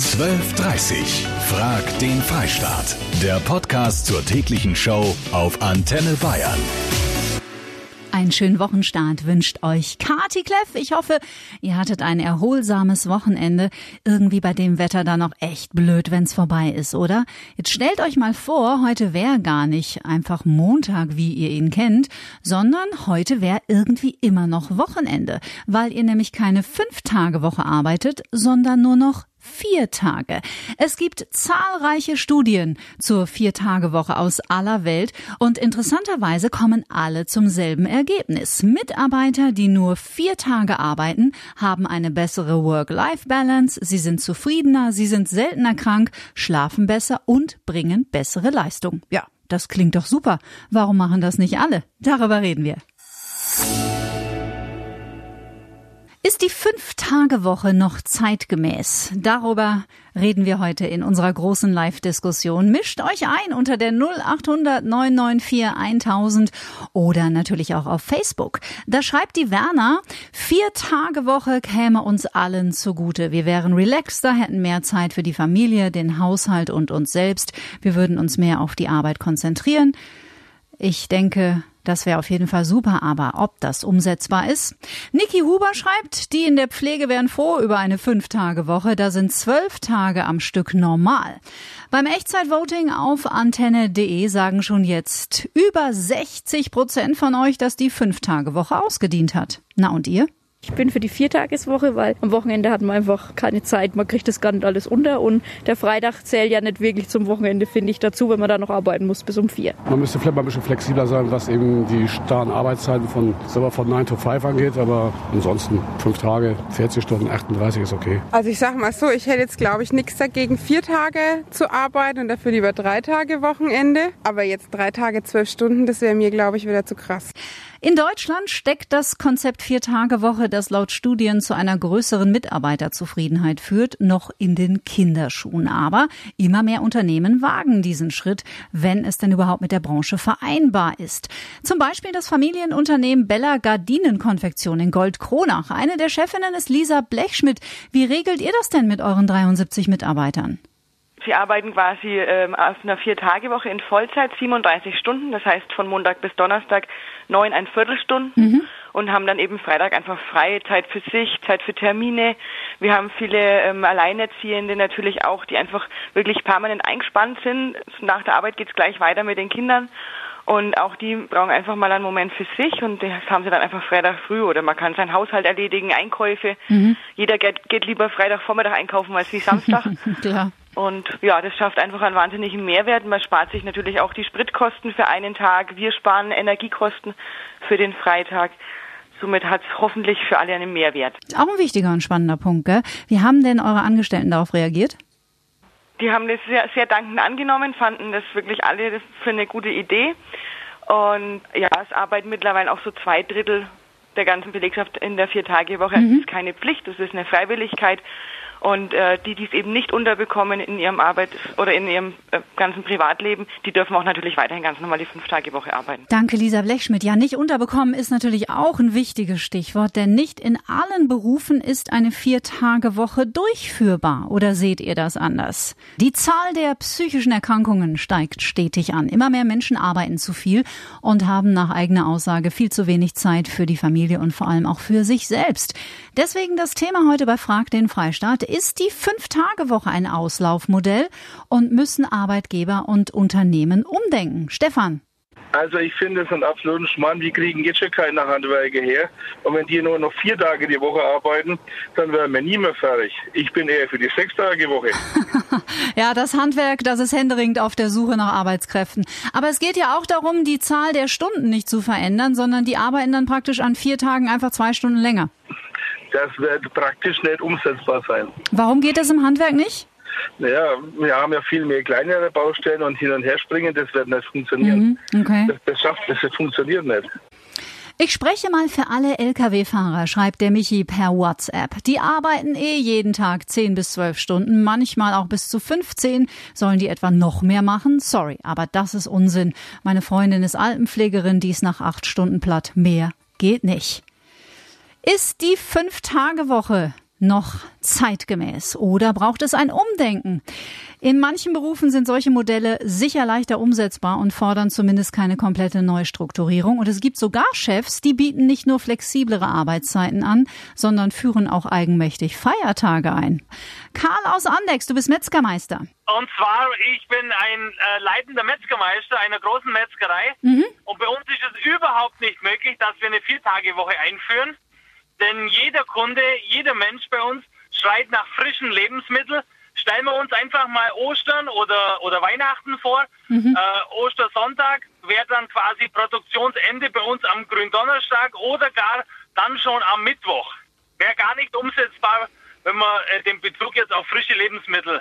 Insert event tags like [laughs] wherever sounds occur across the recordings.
12.30 Frag den Freistaat. Der Podcast zur täglichen Show auf Antenne Bayern. Einen schönen Wochenstart wünscht euch Kati Kleff. Ich hoffe, ihr hattet ein erholsames Wochenende. Irgendwie bei dem Wetter da noch echt blöd, wenn's vorbei ist, oder? Jetzt stellt euch mal vor, heute wäre gar nicht einfach Montag, wie ihr ihn kennt, sondern heute wäre irgendwie immer noch Wochenende, weil ihr nämlich keine Fünf-Tage-Woche arbeitet, sondern nur noch vier Tage. Es gibt zahlreiche Studien zur Vier-Tage-Woche aus aller Welt und interessanterweise kommen alle zum selben Ergebnis. Mitarbeiter, die nur vier Tage arbeiten, haben eine bessere Work-Life-Balance, sie sind zufriedener, sie sind seltener krank, schlafen besser und bringen bessere Leistung. Ja, das klingt doch super. Warum machen das nicht alle? Darüber reden wir. Ist die Fünf-Tage-Woche noch zeitgemäß? Darüber reden wir heute in unserer großen Live-Diskussion. Mischt euch ein unter der 0800 994 1000 oder natürlich auch auf Facebook. Da schreibt die Werner, Vier-Tage-Woche käme uns allen zugute. Wir wären relaxter, hätten mehr Zeit für die Familie, den Haushalt und uns selbst. Wir würden uns mehr auf die Arbeit konzentrieren. Ich denke, das wäre auf jeden Fall super, aber ob das umsetzbar ist? Niki Huber schreibt, die in der Pflege wären froh über eine Fünf-Tage-Woche. Da sind zwölf Tage am Stück normal. Beim Echtzeitvoting auf antenne.de sagen schon jetzt über 60 Prozent von euch, dass die Fünf-Tage-Woche ausgedient hat. Na und ihr? Ich bin für die Viertageswoche, weil am Wochenende hat man einfach keine Zeit. Man kriegt das gar nicht alles unter und der Freitag zählt ja nicht wirklich zum Wochenende, finde ich, dazu, wenn man da noch arbeiten muss bis um vier. Man müsste vielleicht mal ein bisschen flexibler sein, was eben die starren Arbeitszeiten von, sagen von 9 to 5 angeht, aber ansonsten fünf Tage, 40 Stunden, 38 ist okay. Also ich sag mal so, ich hätte jetzt glaube ich nichts dagegen, vier Tage zu arbeiten und dafür lieber drei Tage Wochenende. Aber jetzt drei Tage, zwölf Stunden, das wäre mir glaube ich wieder zu krass. In Deutschland steckt das Konzept Vier-Tage-Woche, das laut Studien zu einer größeren Mitarbeiterzufriedenheit führt, noch in den Kinderschuhen. Aber immer mehr Unternehmen wagen diesen Schritt, wenn es denn überhaupt mit der Branche vereinbar ist. Zum Beispiel das Familienunternehmen Bella Gardinenkonfektion in Goldkronach. Eine der Chefinnen ist Lisa Blechschmidt. Wie regelt ihr das denn mit euren 73 Mitarbeitern? Sie arbeiten quasi ähm, auf einer Vier-Tage-Woche in Vollzeit, 37 Stunden, das heißt von Montag bis Donnerstag neun ein Viertelstunden mhm. und haben dann eben Freitag einfach freie Zeit für sich, Zeit für Termine. Wir haben viele ähm, Alleinerziehende natürlich auch, die einfach wirklich permanent eingespannt sind. Nach der Arbeit geht's gleich weiter mit den Kindern. Und auch die brauchen einfach mal einen Moment für sich und das haben sie dann einfach Freitag früh oder man kann seinen Haushalt erledigen, Einkäufe. Mhm. Jeder geht, geht lieber Freitagvormittag einkaufen als wie Samstag. [laughs] Klar. Und ja, das schafft einfach einen wahnsinnigen Mehrwert. Man spart sich natürlich auch die Spritkosten für einen Tag. Wir sparen Energiekosten für den Freitag. Somit hat es hoffentlich für alle einen Mehrwert. Auch ein wichtiger und spannender Punkt. Gell? Wie haben denn eure Angestellten darauf reagiert? Die haben das sehr, sehr dankend angenommen, fanden das wirklich alle das für eine gute Idee. Und ja, es arbeiten mittlerweile auch so zwei Drittel der ganzen Belegschaft in der Vier-Tage-Woche. Mhm. Das ist keine Pflicht, das ist eine Freiwilligkeit. Und äh, die, die es eben nicht unterbekommen in ihrem Arbeit oder in ihrem äh, ganzen Privatleben, die dürfen auch natürlich weiterhin ganz normal die fünf Tage Woche arbeiten. Danke, Lisa Blechschmidt. Ja, nicht unterbekommen ist natürlich auch ein wichtiges Stichwort, denn nicht in allen Berufen ist eine Vier-Tage-Woche durchführbar. Oder seht ihr das anders? Die Zahl der psychischen Erkrankungen steigt stetig an. Immer mehr Menschen arbeiten zu viel und haben nach eigener Aussage viel zu wenig Zeit für die Familie und vor allem auch für sich selbst. Deswegen das Thema heute bei Frag den Freistaat ist die Fünf-Tage-Woche ein Auslaufmodell und müssen Arbeitgeber und Unternehmen umdenken? Stefan. Also ich finde es einen absoluten Schmarrn. Wir kriegen jetzt schon keine Handwerker her. Und wenn die nur noch vier Tage die Woche arbeiten, dann wären wir nie mehr fertig. Ich bin eher für die sechs Tage Woche. [laughs] ja, das Handwerk, das ist händeringend auf der Suche nach Arbeitskräften. Aber es geht ja auch darum, die Zahl der Stunden nicht zu verändern, sondern die arbeiten dann praktisch an vier Tagen einfach zwei Stunden länger das wird praktisch nicht umsetzbar sein. Warum geht das im Handwerk nicht? Naja, wir haben ja viel mehr kleinere Baustellen und hin und her springen, das wird nicht funktionieren. Mhm, okay. das, das schafft, das funktioniert nicht. Ich spreche mal für alle Lkw-Fahrer, schreibt der Michi per WhatsApp. Die arbeiten eh jeden Tag 10 bis 12 Stunden, manchmal auch bis zu 15. Sollen die etwa noch mehr machen? Sorry, aber das ist Unsinn. Meine Freundin ist Altenpflegerin, die ist nach acht Stunden platt. Mehr geht nicht. Ist die Fünf-Tage-Woche noch zeitgemäß oder braucht es ein Umdenken? In manchen Berufen sind solche Modelle sicher leichter umsetzbar und fordern zumindest keine komplette Neustrukturierung. Und es gibt sogar Chefs, die bieten nicht nur flexiblere Arbeitszeiten an, sondern führen auch eigenmächtig Feiertage ein. Karl aus Andex, du bist Metzgermeister. Und zwar, ich bin ein äh, leitender Metzgermeister einer großen Metzgerei. Mhm. Und bei uns ist es überhaupt nicht möglich, dass wir eine Viertagewoche einführen. Denn jeder Kunde, jeder Mensch bei uns schreit nach frischen Lebensmitteln. Stellen wir uns einfach mal Ostern oder, oder Weihnachten vor. Mhm. Äh, Ostersonntag wäre dann quasi Produktionsende bei uns am Gründonnerstag oder gar dann schon am Mittwoch. Wäre gar nicht umsetzbar, wenn wir äh, den Bezug jetzt auf frische Lebensmittel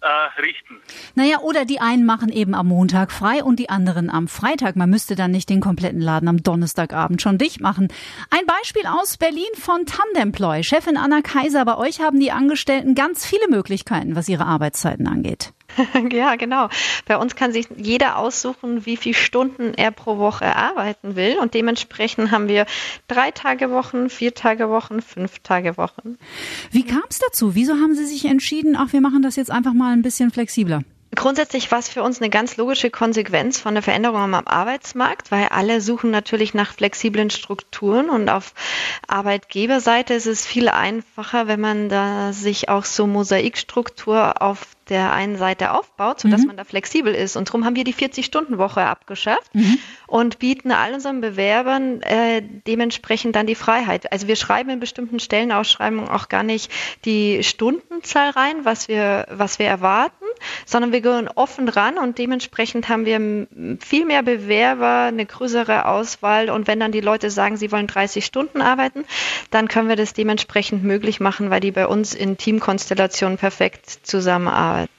äh, richten. Naja, oder die einen machen eben am Montag frei und die anderen am Freitag. Man müsste dann nicht den kompletten Laden am Donnerstagabend schon dicht machen. Ein Beispiel aus Berlin von Tandemploy. Chefin Anna Kaiser, bei euch haben die Angestellten ganz viele Möglichkeiten, was ihre Arbeitszeiten angeht. [laughs] ja, genau. Bei uns kann sich jeder aussuchen, wie viele Stunden er pro Woche arbeiten will. Und dementsprechend haben wir drei Tage Wochen, vier Tage Wochen, fünf Tage Wochen. Wie kam es dazu? Wieso haben Sie sich entschieden, ach, wir machen das jetzt einfach mal ein bisschen flexibler? Grundsätzlich war es für uns eine ganz logische Konsequenz von der Veränderung am Arbeitsmarkt, weil alle suchen natürlich nach flexiblen Strukturen und auf Arbeitgeberseite ist es viel einfacher, wenn man da sich auch so Mosaikstruktur auf der einen Seite aufbaut, sodass mhm. man da flexibel ist. Und darum haben wir die 40-Stunden-Woche abgeschafft mhm. und bieten all unseren Bewerbern äh, dementsprechend dann die Freiheit. Also wir schreiben in bestimmten Stellenausschreibungen auch gar nicht die Stundenzahl rein, was wir, was wir erwarten, sondern wir gehen offen ran und dementsprechend haben wir viel mehr Bewerber, eine größere Auswahl und wenn dann die Leute sagen, sie wollen 30 Stunden arbeiten, dann können wir das dementsprechend möglich machen, weil die bei uns in Teamkonstellationen perfekt zusammenarbeiten.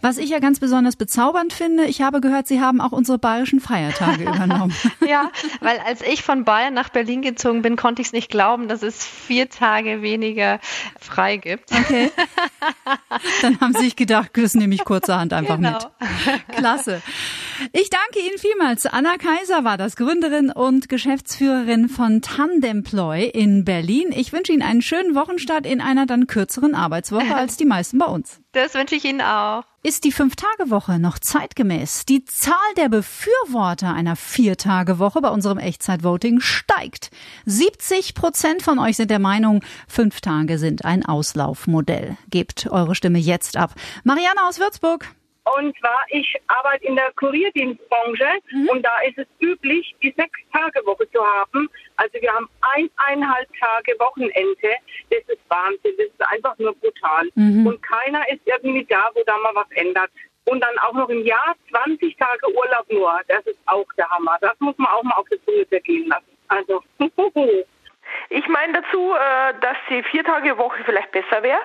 Was ich ja ganz besonders bezaubernd finde, ich habe gehört, Sie haben auch unsere bayerischen Feiertage übernommen. [laughs] ja, weil als ich von Bayern nach Berlin gezogen bin, konnte ich es nicht glauben, dass es vier Tage weniger frei gibt. Okay. [laughs] Dann haben Sie sich gedacht, das nehme ich kurzerhand einfach genau. mit. [laughs] Klasse. Ich danke Ihnen vielmals. Anna Kaiser war das, Gründerin und Geschäftsführerin von Tandemploy in Berlin. Ich wünsche Ihnen einen schönen Wochenstart in einer dann kürzeren Arbeitswoche [laughs] als die meisten bei uns. Das wünsche ich Ihnen auch. Ist die Fünf-Tage-Woche noch zeitgemäß? Die Zahl der Befürworter einer Vier-Tage-Woche bei unserem Echtzeit-Voting steigt. 70 Prozent von euch sind der Meinung, fünf Tage sind ein Auslaufmodell. Gebt eure Stimme jetzt ab. Marianne aus Würzburg. Und zwar, ich arbeite in der Kurierdienstbranche mhm. und da ist es üblich, die Sechs-Tage-Woche zu haben. Also wir haben eineinhalb Tage Wochenende. Das ist Wahnsinn. Das ist einfach nur brutal. Mhm. Und keiner ist irgendwie da, wo da mal was ändert. Und dann auch noch im Jahr 20 Tage Urlaub nur. Das ist auch der Hammer. Das muss man auch mal auf der Zunge zergehen lassen. Also, [laughs] Ich meine dazu, äh, dass die Vier-Tage-Woche vielleicht besser wäre,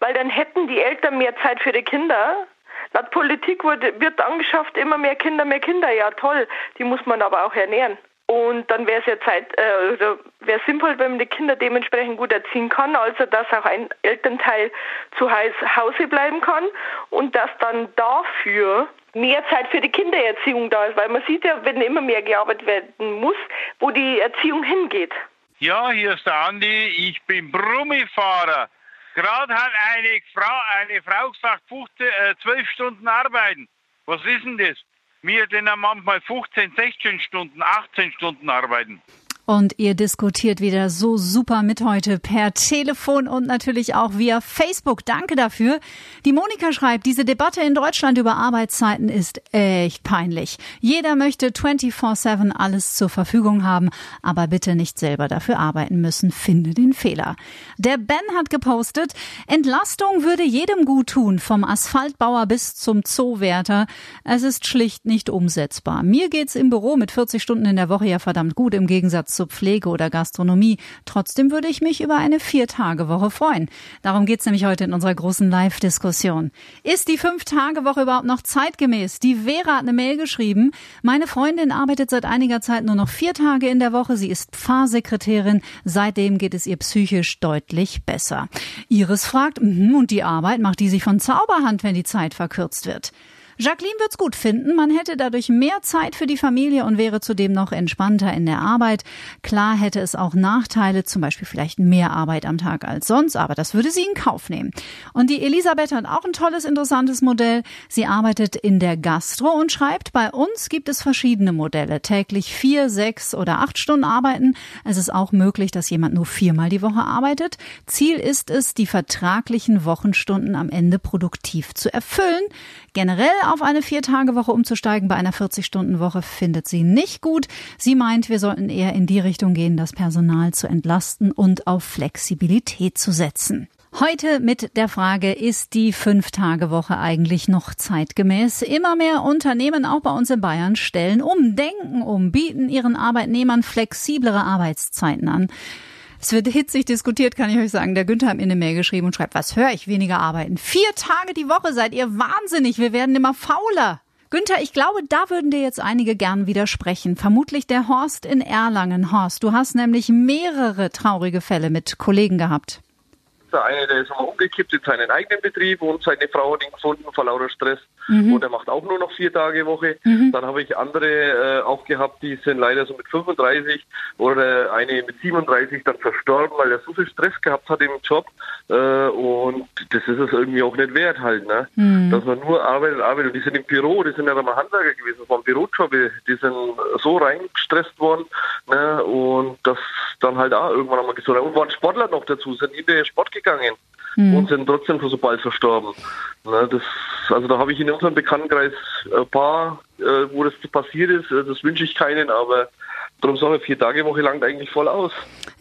weil dann hätten die Eltern mehr Zeit für die Kinder Laut Politik wird, wird angeschafft, immer mehr Kinder, mehr Kinder. Ja, toll. Die muss man aber auch ernähren. Und dann wäre es ja Zeit, äh, wäre sinnvoll, wenn man die Kinder dementsprechend gut erziehen kann, also dass auch ein Elternteil zu Hause bleiben kann und dass dann dafür mehr Zeit für die Kindererziehung da ist, weil man sieht ja, wenn immer mehr gearbeitet werden muss, wo die Erziehung hingeht. Ja, hier ist der Andi, ich bin Brummifahrer. Gerade hat eine Frau, eine Frau gesagt, 15, äh, 12 Stunden arbeiten. Was ist denn das? Wir denn manchmal 15, 16 Stunden, 18 Stunden arbeiten. Und ihr diskutiert wieder so super mit heute per Telefon und natürlich auch via Facebook. Danke dafür. Die Monika schreibt, diese Debatte in Deutschland über Arbeitszeiten ist echt peinlich. Jeder möchte 24-7 alles zur Verfügung haben, aber bitte nicht selber dafür arbeiten müssen. Finde den Fehler. Der Ben hat gepostet, Entlastung würde jedem gut tun, vom Asphaltbauer bis zum Zoowärter. Es ist schlicht nicht umsetzbar. Mir geht's im Büro mit 40 Stunden in der Woche ja verdammt gut im Gegensatz zu Pflege oder Gastronomie. Trotzdem würde ich mich über eine Vier-Tage-Woche freuen. Darum geht's nämlich heute in unserer großen Live-Diskussion. Ist die Fünf-Tage-Woche überhaupt noch zeitgemäß? Die Vera hat eine Mail geschrieben. Meine Freundin arbeitet seit einiger Zeit nur noch vier Tage in der Woche. Sie ist Pfarrsekretärin. Seitdem geht es ihr psychisch deutlich besser. Iris fragt, mhm, und die Arbeit macht die sich von Zauberhand, wenn die Zeit verkürzt wird? Jacqueline wird's gut finden. Man hätte dadurch mehr Zeit für die Familie und wäre zudem noch entspannter in der Arbeit. Klar hätte es auch Nachteile, zum Beispiel vielleicht mehr Arbeit am Tag als sonst, aber das würde sie in Kauf nehmen. Und die Elisabeth hat auch ein tolles, interessantes Modell. Sie arbeitet in der Gastro und schreibt, bei uns gibt es verschiedene Modelle. Täglich vier, sechs oder acht Stunden arbeiten. Es ist auch möglich, dass jemand nur viermal die Woche arbeitet. Ziel ist es, die vertraglichen Wochenstunden am Ende produktiv zu erfüllen. Generell auf eine Viertagewoche umzusteigen bei einer 40-Stunden-Woche findet sie nicht gut. Sie meint, wir sollten eher in die Richtung gehen, das Personal zu entlasten und auf Flexibilität zu setzen. Heute mit der Frage, ist die Fünf-Tage-Woche eigentlich noch zeitgemäß? Immer mehr Unternehmen, auch bei uns in Bayern, stellen um, denken um, bieten ihren Arbeitnehmern flexiblere Arbeitszeiten an. Es wird hitzig diskutiert, kann ich euch sagen. Der Günther hat mir eine Mail geschrieben und schreibt, was höre ich, weniger arbeiten. Vier Tage die Woche seid ihr wahnsinnig, wir werden immer fauler. Günther, ich glaube, da würden dir jetzt einige gern widersprechen. Vermutlich der Horst in Erlangen. Horst, du hast nämlich mehrere traurige Fälle mit Kollegen gehabt. Der eine, der ist mal umgekippt in seinen eigenen Betrieb und seine Frau hat ihn gefunden vor lauter Stress. Mhm. Und er macht auch nur noch vier Tage Woche. Mhm. Dann habe ich andere äh, auch gehabt, die sind leider so mit 35 oder eine mit 37 dann verstorben, weil er so viel Stress gehabt hat im Job. Äh, und das ist es irgendwie auch nicht wert halt, ne? Mhm. Dass man nur arbeitet, arbeitet. Und die sind im Büro, die sind ja mal Handwerker gewesen, waren Bürojob, die sind so reingestresst worden, ne? Und das dann halt auch irgendwann einmal gesund. Und waren Sportler noch dazu, sind in den Sport gegangen mhm. und sind trotzdem so bald verstorben. Ne, das, also da habe ich in unserem Bekanntenkreis ein paar, äh, wo das passiert ist. Das wünsche ich keinen, aber darum sage ich, vier Tage Woche langt eigentlich voll aus.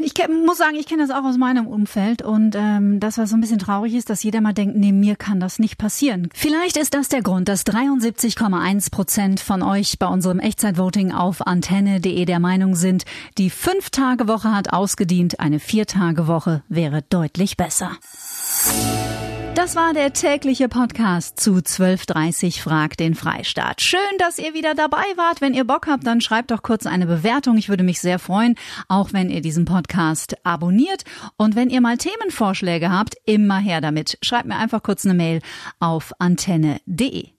Ich muss sagen, ich kenne das auch aus meinem Umfeld und ähm, das, was so ein bisschen traurig ist, dass jeder mal denkt, nee, mir kann das nicht passieren. Vielleicht ist das der Grund, dass 73,1 Prozent von euch bei unserem Echtzeitvoting auf antenne.de der Meinung sind, die Fünf-Tage-Woche hat ausgedient, eine Vier-Tage-Woche wäre deutlich besser. Das war der tägliche Podcast zu 12.30 Frag den Freistaat. Schön, dass ihr wieder dabei wart. Wenn ihr Bock habt, dann schreibt doch kurz eine Bewertung. Ich würde mich sehr freuen, auch wenn ihr diesen Podcast abonniert. Und wenn ihr mal Themenvorschläge habt, immer her damit. Schreibt mir einfach kurz eine Mail auf antenne.de.